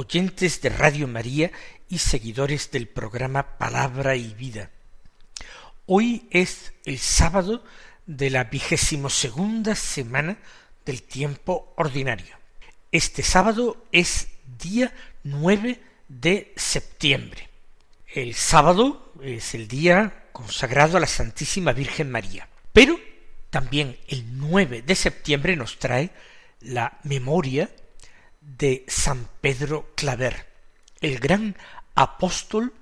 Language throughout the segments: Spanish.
oyentes de Radio María y seguidores del programa Palabra y Vida. Hoy es el sábado de la vigésimo segunda semana del tiempo ordinario. Este sábado es día nueve de septiembre. El sábado es el día consagrado a la Santísima Virgen María. Pero también el 9 de septiembre nos trae la memoria de San Pedro Claver, el gran apóstol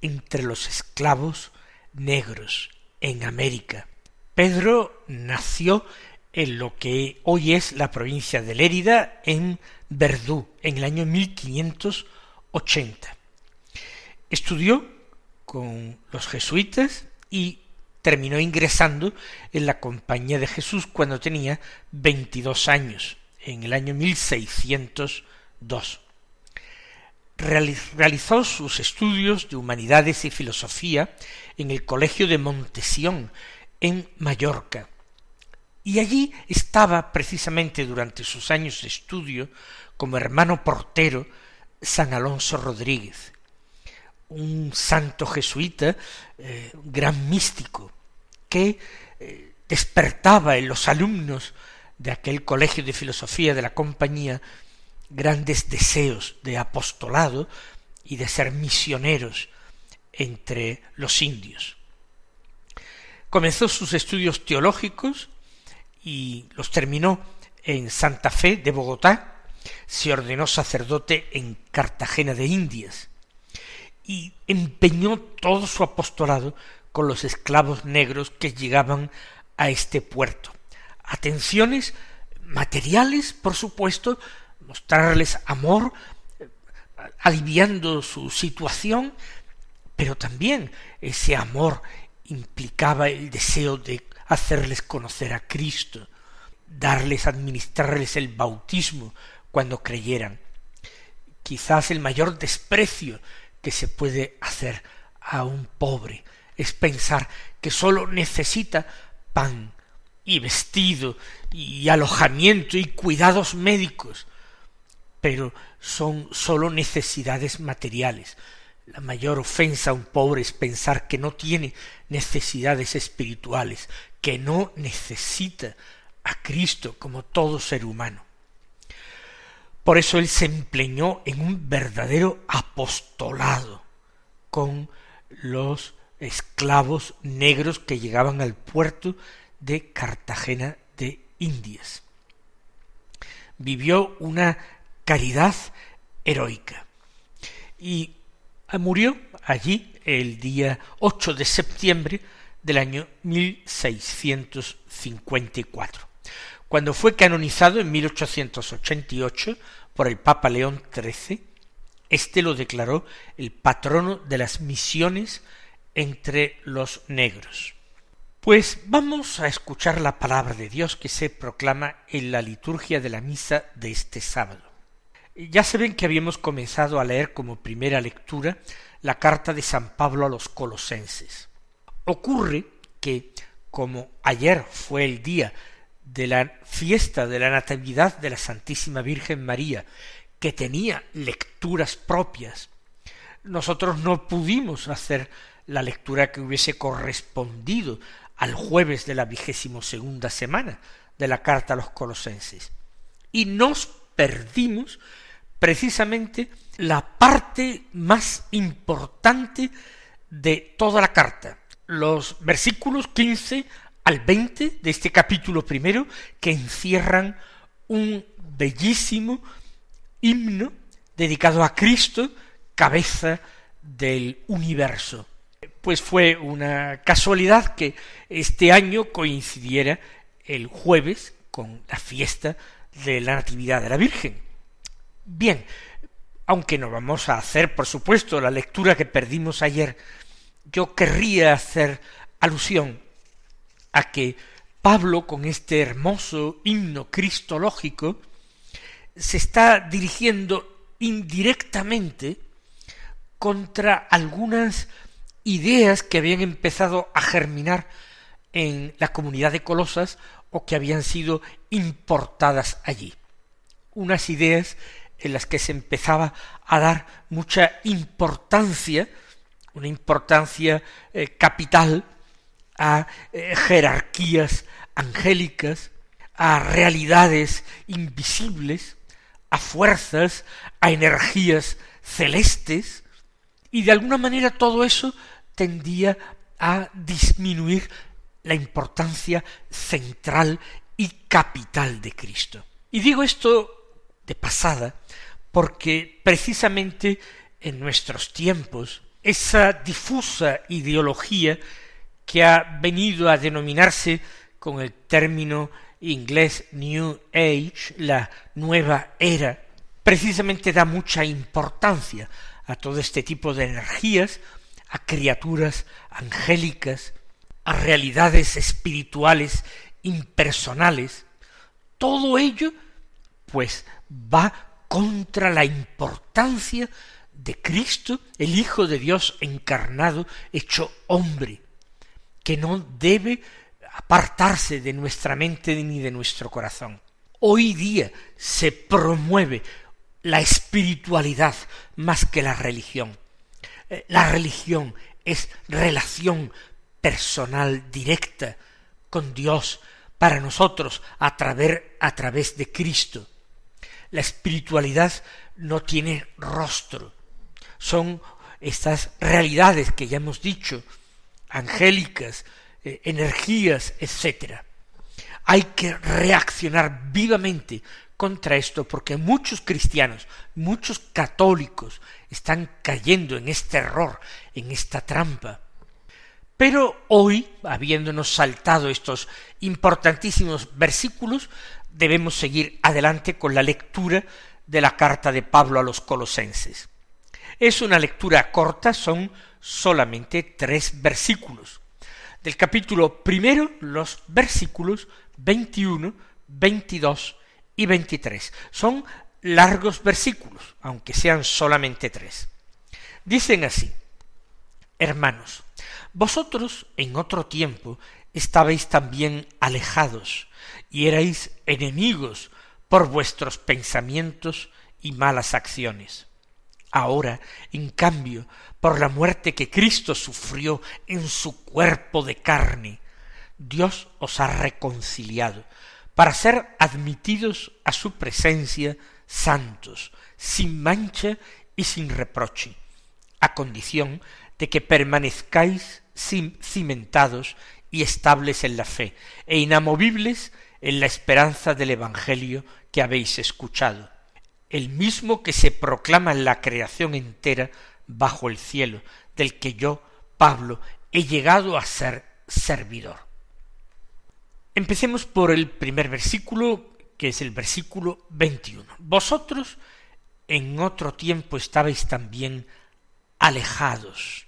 entre los esclavos negros en América. Pedro nació en lo que hoy es la provincia de Lérida, en Verdú, en el año 1580. Estudió con los jesuitas y terminó ingresando en la Compañía de Jesús cuando tenía veintidós años, en el año 1602. Realizó sus estudios de humanidades y filosofía en el Colegio de Montesión, en Mallorca. Y allí estaba precisamente durante sus años de estudio como hermano portero San Alonso Rodríguez, un santo jesuita, eh, gran místico, que eh, despertaba en los alumnos de aquel colegio de filosofía de la compañía grandes deseos de apostolado y de ser misioneros entre los indios. Comenzó sus estudios teológicos y los terminó en Santa Fe de Bogotá, se ordenó sacerdote en Cartagena de Indias, y empeñó todo su apostolado con los esclavos negros que llegaban a este puerto. Atenciones materiales, por supuesto, mostrarles amor, aliviando su situación, pero también ese amor implicaba el deseo de hacerles conocer a Cristo, darles, administrarles el bautismo cuando creyeran. Quizás el mayor desprecio que se puede hacer a un pobre es pensar que sólo necesita pan y vestido y alojamiento y cuidados médicos, pero son sólo necesidades materiales. La mayor ofensa a un pobre es pensar que no tiene necesidades espirituales, que no necesita a Cristo como todo ser humano. Por eso él se empeñó en un verdadero apostolado con los esclavos negros que llegaban al puerto de Cartagena de Indias. Vivió una caridad heroica y murió allí el día 8 de septiembre del año 1654 cuando fue canonizado en 1888 por el Papa León XIII, éste lo declaró el patrono de las misiones entre los negros. Pues vamos a escuchar la palabra de Dios que se proclama en la liturgia de la misa de este sábado. Ya se ven que habíamos comenzado a leer como primera lectura la carta de San Pablo a los colosenses. Ocurre que, como ayer fue el día de la fiesta de la Natividad de la Santísima Virgen María, que tenía lecturas propias, nosotros no pudimos hacer la lectura que hubiese correspondido al jueves de la vigésimo segunda semana de la carta a los colosenses. Y nos perdimos precisamente la parte más importante de toda la carta, los versículos quince al 20 de este capítulo primero que encierran un bellísimo himno dedicado a Cristo, cabeza del universo. Pues fue una casualidad que este año coincidiera el jueves con la fiesta de la Natividad de la Virgen. Bien, aunque no vamos a hacer, por supuesto, la lectura que perdimos ayer, yo querría hacer alusión a que Pablo, con este hermoso himno cristológico, se está dirigiendo indirectamente contra algunas ideas que habían empezado a germinar en la comunidad de Colosas o que habían sido importadas allí. Unas ideas en las que se empezaba a dar mucha importancia, una importancia eh, capital a eh, jerarquías angélicas, a realidades invisibles, a fuerzas, a energías celestes, y de alguna manera todo eso tendía a disminuir la importancia central y capital de Cristo. Y digo esto de pasada porque precisamente en nuestros tiempos esa difusa ideología que ha venido a denominarse con el término inglés New Age, la nueva era, precisamente da mucha importancia a todo este tipo de energías, a criaturas angélicas, a realidades espirituales impersonales, todo ello pues va contra la importancia de Cristo, el Hijo de Dios encarnado, hecho hombre, que no debe apartarse de nuestra mente ni de nuestro corazón. Hoy día se promueve la espiritualidad más que la religión. Eh, la religión es relación personal directa con Dios para nosotros a través, a través de Cristo. La espiritualidad no tiene rostro. Son estas realidades que ya hemos dicho, angélicas, eh, energías, etc. Hay que reaccionar vivamente contra esto porque muchos cristianos, muchos católicos están cayendo en este error, en esta trampa. Pero hoy, habiéndonos saltado estos importantísimos versículos, debemos seguir adelante con la lectura de la carta de Pablo a los colosenses. Es una lectura corta, son solamente tres versículos. Del capítulo primero, los versículos 21, 22 y 23. Son largos versículos, aunque sean solamente tres. Dicen así, Hermanos, vosotros en otro tiempo estabais también alejados y erais enemigos por vuestros pensamientos y malas acciones. Ahora, en cambio, por la muerte que Cristo sufrió en su cuerpo de carne, Dios os ha reconciliado para ser admitidos a su presencia santos, sin mancha y sin reproche, a condición de que permanezcáis cimentados y estables en la fe, e inamovibles en la esperanza del Evangelio que habéis escuchado, el mismo que se proclama en la creación entera bajo el cielo, del que yo, Pablo, he llegado a ser servidor. Empecemos por el primer versículo, que es el versículo 21. Vosotros en otro tiempo estabais también alejados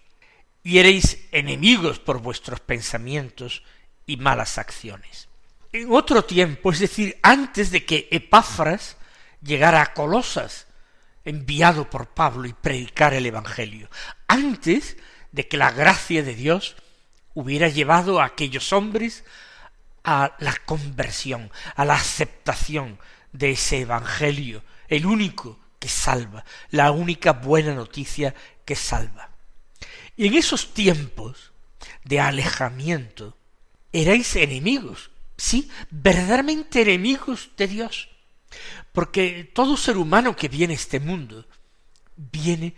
y erais enemigos por vuestros pensamientos y malas acciones. En otro tiempo, es decir, antes de que Epáfras llegara a Colosas, enviado por Pablo y predicar el Evangelio, antes de que la gracia de Dios hubiera llevado a aquellos hombres a la conversión, a la aceptación de ese Evangelio, el único que salva, la única buena noticia que salva. Y en esos tiempos de alejamiento, erais enemigos, sí, verdaderamente enemigos de Dios, porque todo ser humano que viene a este mundo viene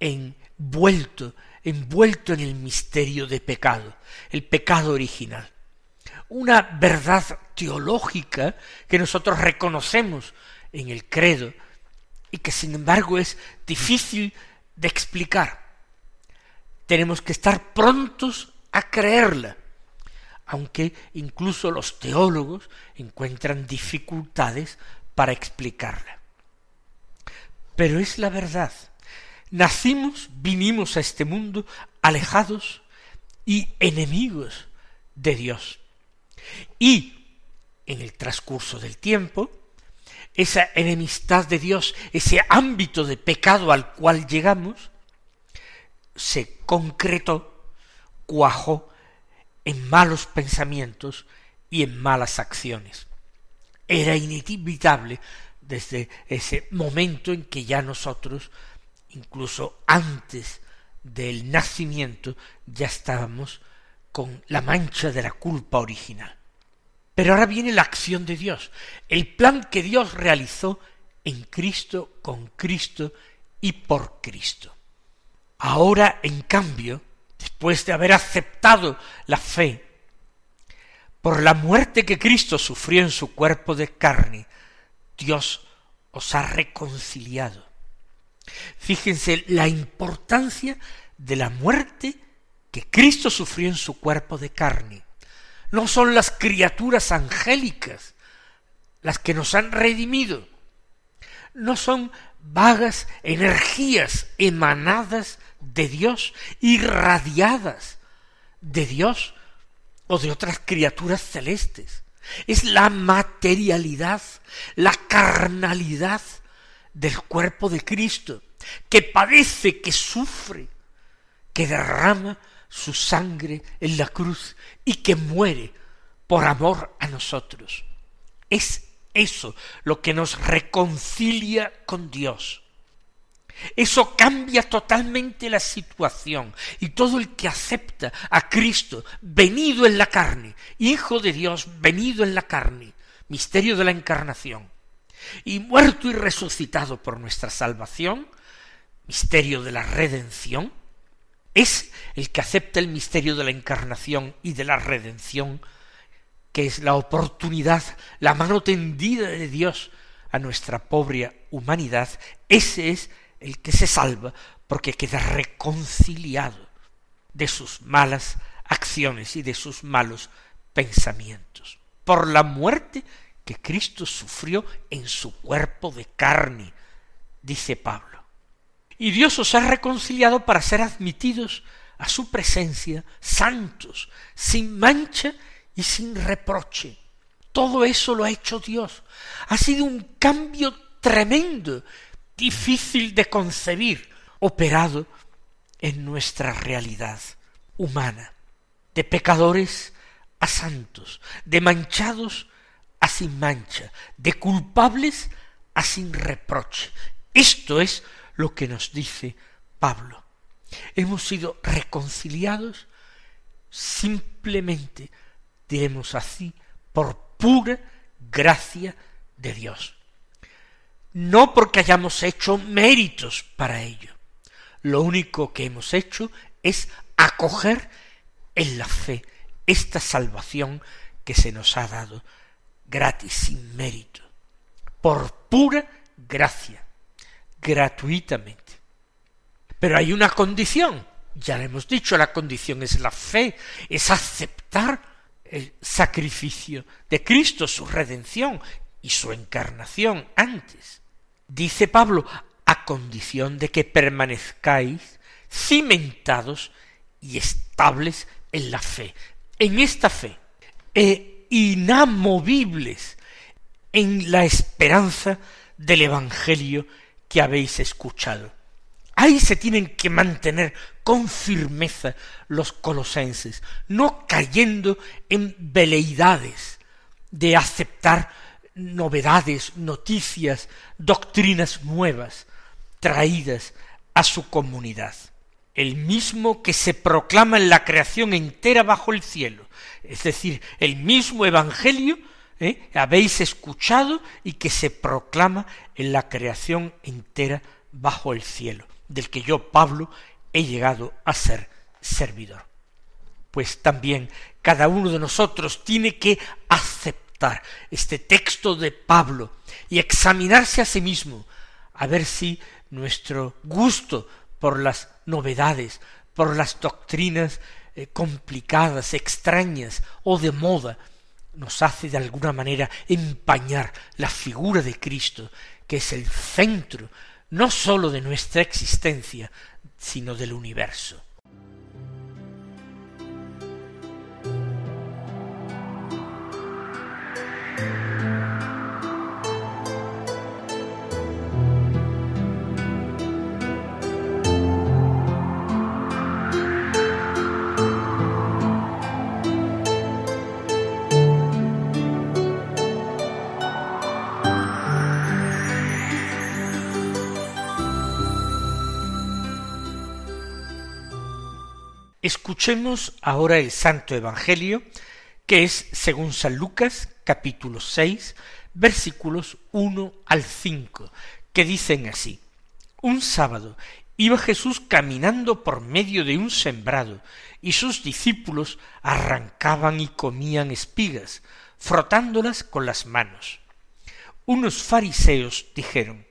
envuelto, envuelto en el misterio de pecado, el pecado original una verdad teológica que nosotros reconocemos en el credo y que sin embargo es difícil de explicar. Tenemos que estar prontos a creerla, aunque incluso los teólogos encuentran dificultades para explicarla. pero es la verdad. Nacimos, vinimos a este mundo alejados y enemigos de Dios. Y en el transcurso del tiempo, esa enemistad de Dios, ese ámbito de pecado al cual llegamos, se concretó, cuajó en malos pensamientos y en malas acciones. Era inevitable desde ese momento en que ya nosotros, incluso antes del nacimiento, ya estábamos con la mancha de la culpa original. Pero ahora viene la acción de Dios, el plan que Dios realizó en Cristo, con Cristo y por Cristo. Ahora, en cambio, después de haber aceptado la fe, por la muerte que Cristo sufrió en su cuerpo de carne, Dios os ha reconciliado. Fíjense la importancia de la muerte que Cristo sufrió en su cuerpo de carne no son las criaturas angélicas las que nos han redimido, no son vagas energías emanadas de Dios, irradiadas de Dios o de otras criaturas celestes. Es la materialidad, la carnalidad del cuerpo de Cristo, que padece, que sufre, que derrama su sangre en la cruz y que muere por amor a nosotros. Es eso lo que nos reconcilia con Dios. Eso cambia totalmente la situación y todo el que acepta a Cristo venido en la carne, Hijo de Dios venido en la carne, misterio de la encarnación, y muerto y resucitado por nuestra salvación, misterio de la redención, es el que acepta el misterio de la encarnación y de la redención, que es la oportunidad, la mano tendida de Dios a nuestra pobre humanidad, ese es el que se salva porque queda reconciliado de sus malas acciones y de sus malos pensamientos. Por la muerte que Cristo sufrió en su cuerpo de carne, dice Pablo y Dios os ha reconciliado para ser admitidos a su presencia, santos, sin mancha y sin reproche. Todo eso lo ha hecho Dios. Ha sido un cambio tremendo, difícil de concebir, operado en nuestra realidad humana, de pecadores a santos, de manchados a sin mancha, de culpables a sin reproche. Esto es lo que nos dice Pablo. Hemos sido reconciliados simplemente, diremos así, por pura gracia de Dios. No porque hayamos hecho méritos para ello. Lo único que hemos hecho es acoger en la fe esta salvación que se nos ha dado gratis, sin mérito, por pura gracia gratuitamente. Pero hay una condición, ya le hemos dicho, la condición es la fe, es aceptar el sacrificio de Cristo, su redención y su encarnación antes. Dice Pablo, a condición de que permanezcáis cimentados y estables en la fe, en esta fe, e inamovibles en la esperanza del Evangelio que habéis escuchado. Ahí se tienen que mantener con firmeza los colosenses, no cayendo en veleidades de aceptar novedades, noticias, doctrinas nuevas traídas a su comunidad. El mismo que se proclama en la creación entera bajo el cielo, es decir, el mismo Evangelio ¿eh? habéis escuchado y que se proclama en la creación entera bajo el cielo, del que yo, Pablo, he llegado a ser servidor. Pues también cada uno de nosotros tiene que aceptar este texto de Pablo y examinarse a sí mismo, a ver si nuestro gusto por las novedades, por las doctrinas eh, complicadas, extrañas o de moda, nos hace de alguna manera empañar la figura de Cristo, que es el centro no sólo de nuestra existencia, sino del universo. Escuchemos ahora el Santo Evangelio, que es, según San Lucas, capítulo seis, versículos uno al cinco, que dicen así. Un sábado iba Jesús caminando por medio de un sembrado, y sus discípulos arrancaban y comían espigas, frotándolas con las manos. Unos fariseos dijeron,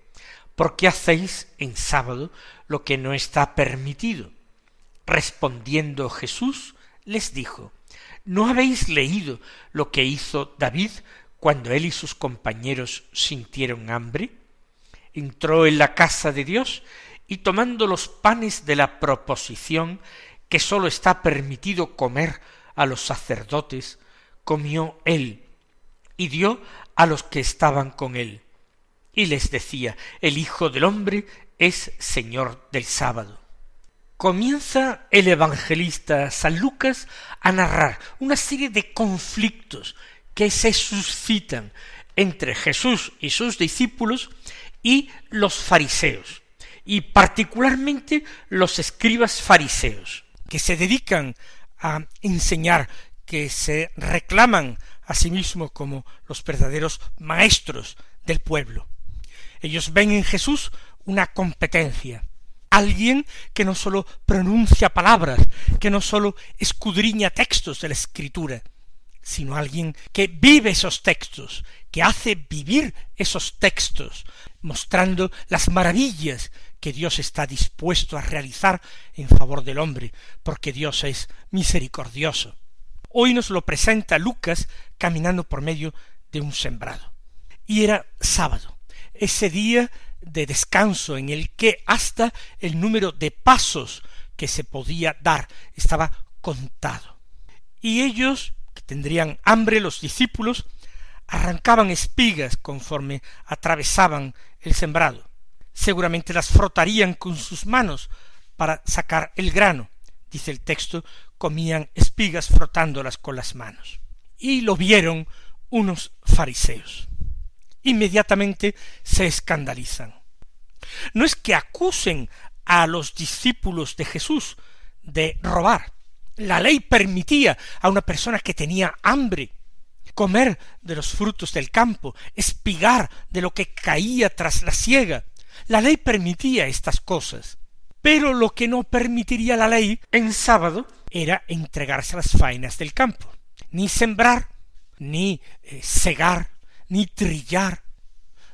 ¿por qué hacéis en sábado lo que no está permitido? Respondiendo Jesús les dijo, ¿No habéis leído lo que hizo David cuando él y sus compañeros sintieron hambre? Entró en la casa de Dios y tomando los panes de la proposición que sólo está permitido comer a los sacerdotes, comió él y dio a los que estaban con él. Y les decía, el Hijo del hombre es Señor del sábado comienza el evangelista San Lucas a narrar una serie de conflictos que se suscitan entre Jesús y sus discípulos y los fariseos, y particularmente los escribas fariseos, que se dedican a enseñar, que se reclaman a sí mismos como los verdaderos maestros del pueblo. Ellos ven en Jesús una competencia, alguien que no sólo pronuncia palabras, que no sólo escudriña textos de la escritura, sino alguien que vive esos textos, que hace vivir esos textos, mostrando las maravillas que Dios está dispuesto a realizar en favor del hombre, porque Dios es misericordioso. Hoy nos lo presenta Lucas caminando por medio de un sembrado. Y era sábado, ese día de descanso en el que hasta el número de pasos que se podía dar estaba contado. Y ellos, que tendrían hambre, los discípulos, arrancaban espigas conforme atravesaban el sembrado. Seguramente las frotarían con sus manos para sacar el grano. Dice el texto, comían espigas frotándolas con las manos. Y lo vieron unos fariseos inmediatamente se escandalizan. No es que acusen a los discípulos de Jesús de robar. La ley permitía a una persona que tenía hambre comer de los frutos del campo, espigar de lo que caía tras la siega. La ley permitía estas cosas. Pero lo que no permitiría la ley en sábado era entregarse a las faenas del campo, ni sembrar, ni eh, segar, ni trillar,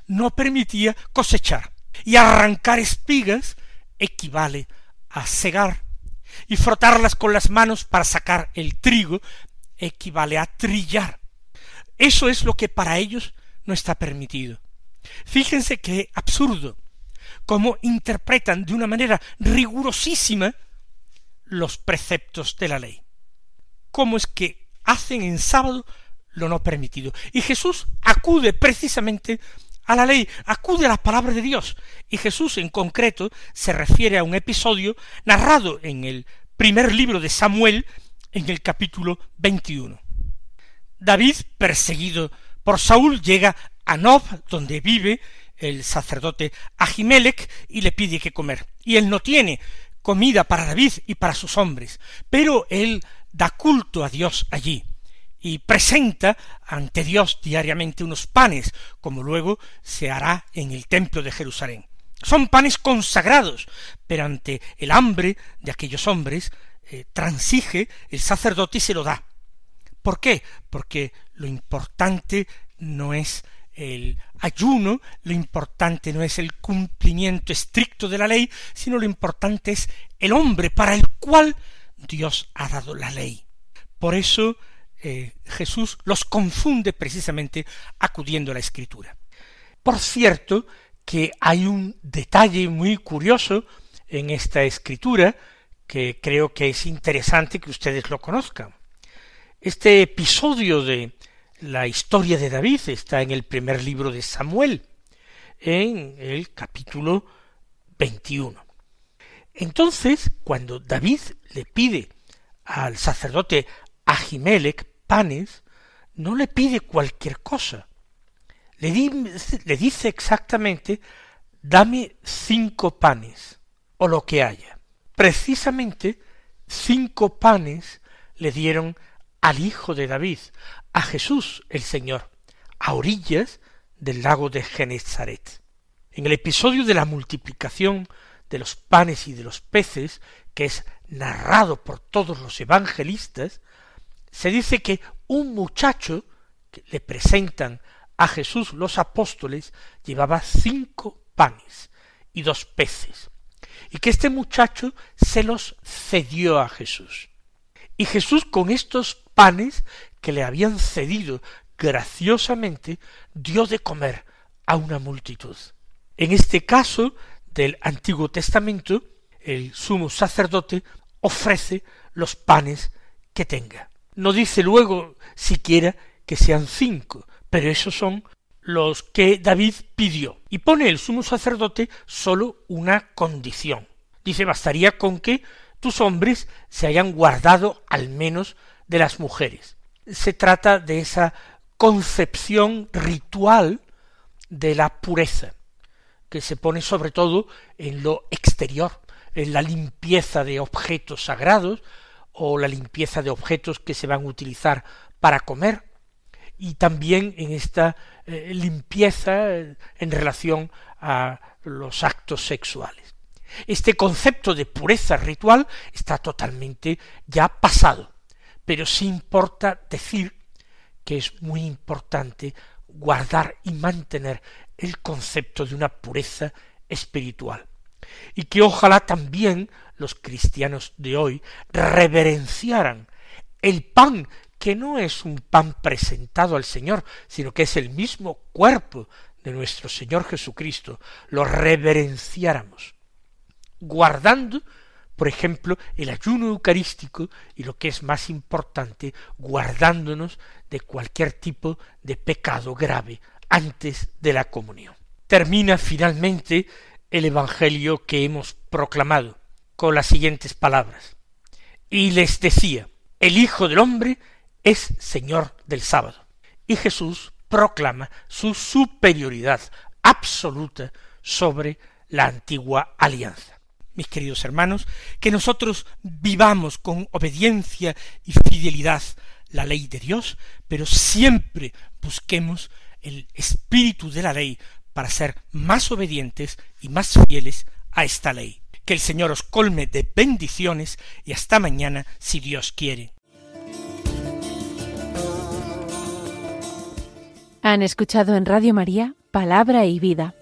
no permitía cosechar. Y arrancar espigas equivale a segar. Y frotarlas con las manos para sacar el trigo equivale a trillar. Eso es lo que para ellos no está permitido. Fíjense qué absurdo, cómo interpretan de una manera rigurosísima los preceptos de la ley. ¿Cómo es que hacen en sábado lo no permitido. Y Jesús acude precisamente a la ley, acude a la palabra de Dios. Y Jesús en concreto se refiere a un episodio narrado en el primer libro de Samuel, en el capítulo 21. David, perseguido por Saúl, llega a Nob, donde vive el sacerdote Ahimelech, y le pide que comer. Y él no tiene comida para David y para sus hombres, pero él da culto a Dios allí y presenta ante Dios diariamente unos panes, como luego se hará en el templo de Jerusalén. Son panes consagrados, pero ante el hambre de aquellos hombres eh, transige el sacerdote y se lo da. ¿Por qué? Porque lo importante no es el ayuno, lo importante no es el cumplimiento estricto de la ley, sino lo importante es el hombre para el cual Dios ha dado la ley. Por eso eh, Jesús los confunde precisamente acudiendo a la Escritura. Por cierto, que hay un detalle muy curioso en esta escritura que creo que es interesante que ustedes lo conozcan. Este episodio de la historia de David está en el primer libro de Samuel, en el capítulo 21. Entonces, cuando David le pide al sacerdote Ahimelech panes, no le pide cualquier cosa. Le, le dice exactamente, dame cinco panes, o lo que haya. Precisamente cinco panes le dieron al hijo de David, a Jesús el Señor, a orillas del lago de Genezaret. En el episodio de la multiplicación de los panes y de los peces, que es narrado por todos los evangelistas, se dice que un muchacho que le presentan a Jesús los apóstoles llevaba cinco panes y dos peces, y que este muchacho se los cedió a Jesús. Y Jesús con estos panes que le habían cedido graciosamente dio de comer a una multitud. En este caso del Antiguo Testamento, el sumo sacerdote ofrece los panes que tenga. No dice luego siquiera que sean cinco, pero esos son los que David pidió. Y pone el sumo sacerdote sólo una condición. Dice, bastaría con que tus hombres se hayan guardado al menos de las mujeres. Se trata de esa concepción ritual de la pureza, que se pone sobre todo en lo exterior, en la limpieza de objetos sagrados o la limpieza de objetos que se van a utilizar para comer, y también en esta eh, limpieza en relación a los actos sexuales. Este concepto de pureza ritual está totalmente ya pasado, pero sí importa decir que es muy importante guardar y mantener el concepto de una pureza espiritual. Y que ojalá también los cristianos de hoy reverenciaran el pan que no es un pan presentado al Señor, sino que es el mismo cuerpo de nuestro Señor Jesucristo, lo reverenciáramos guardando, por ejemplo, el ayuno eucarístico y lo que es más importante, guardándonos de cualquier tipo de pecado grave antes de la comunión. Termina finalmente el Evangelio que hemos proclamado con las siguientes palabras. Y les decía, el Hijo del Hombre es Señor del sábado. Y Jesús proclama su superioridad absoluta sobre la antigua alianza mis queridos hermanos, que nosotros vivamos con obediencia y fidelidad la ley de Dios, pero siempre busquemos el espíritu de la ley para ser más obedientes y más fieles a esta ley. Que el Señor os colme de bendiciones y hasta mañana si Dios quiere. Han escuchado en Radio María Palabra y Vida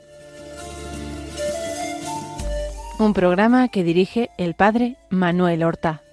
un programa que dirige el padre Manuel Horta.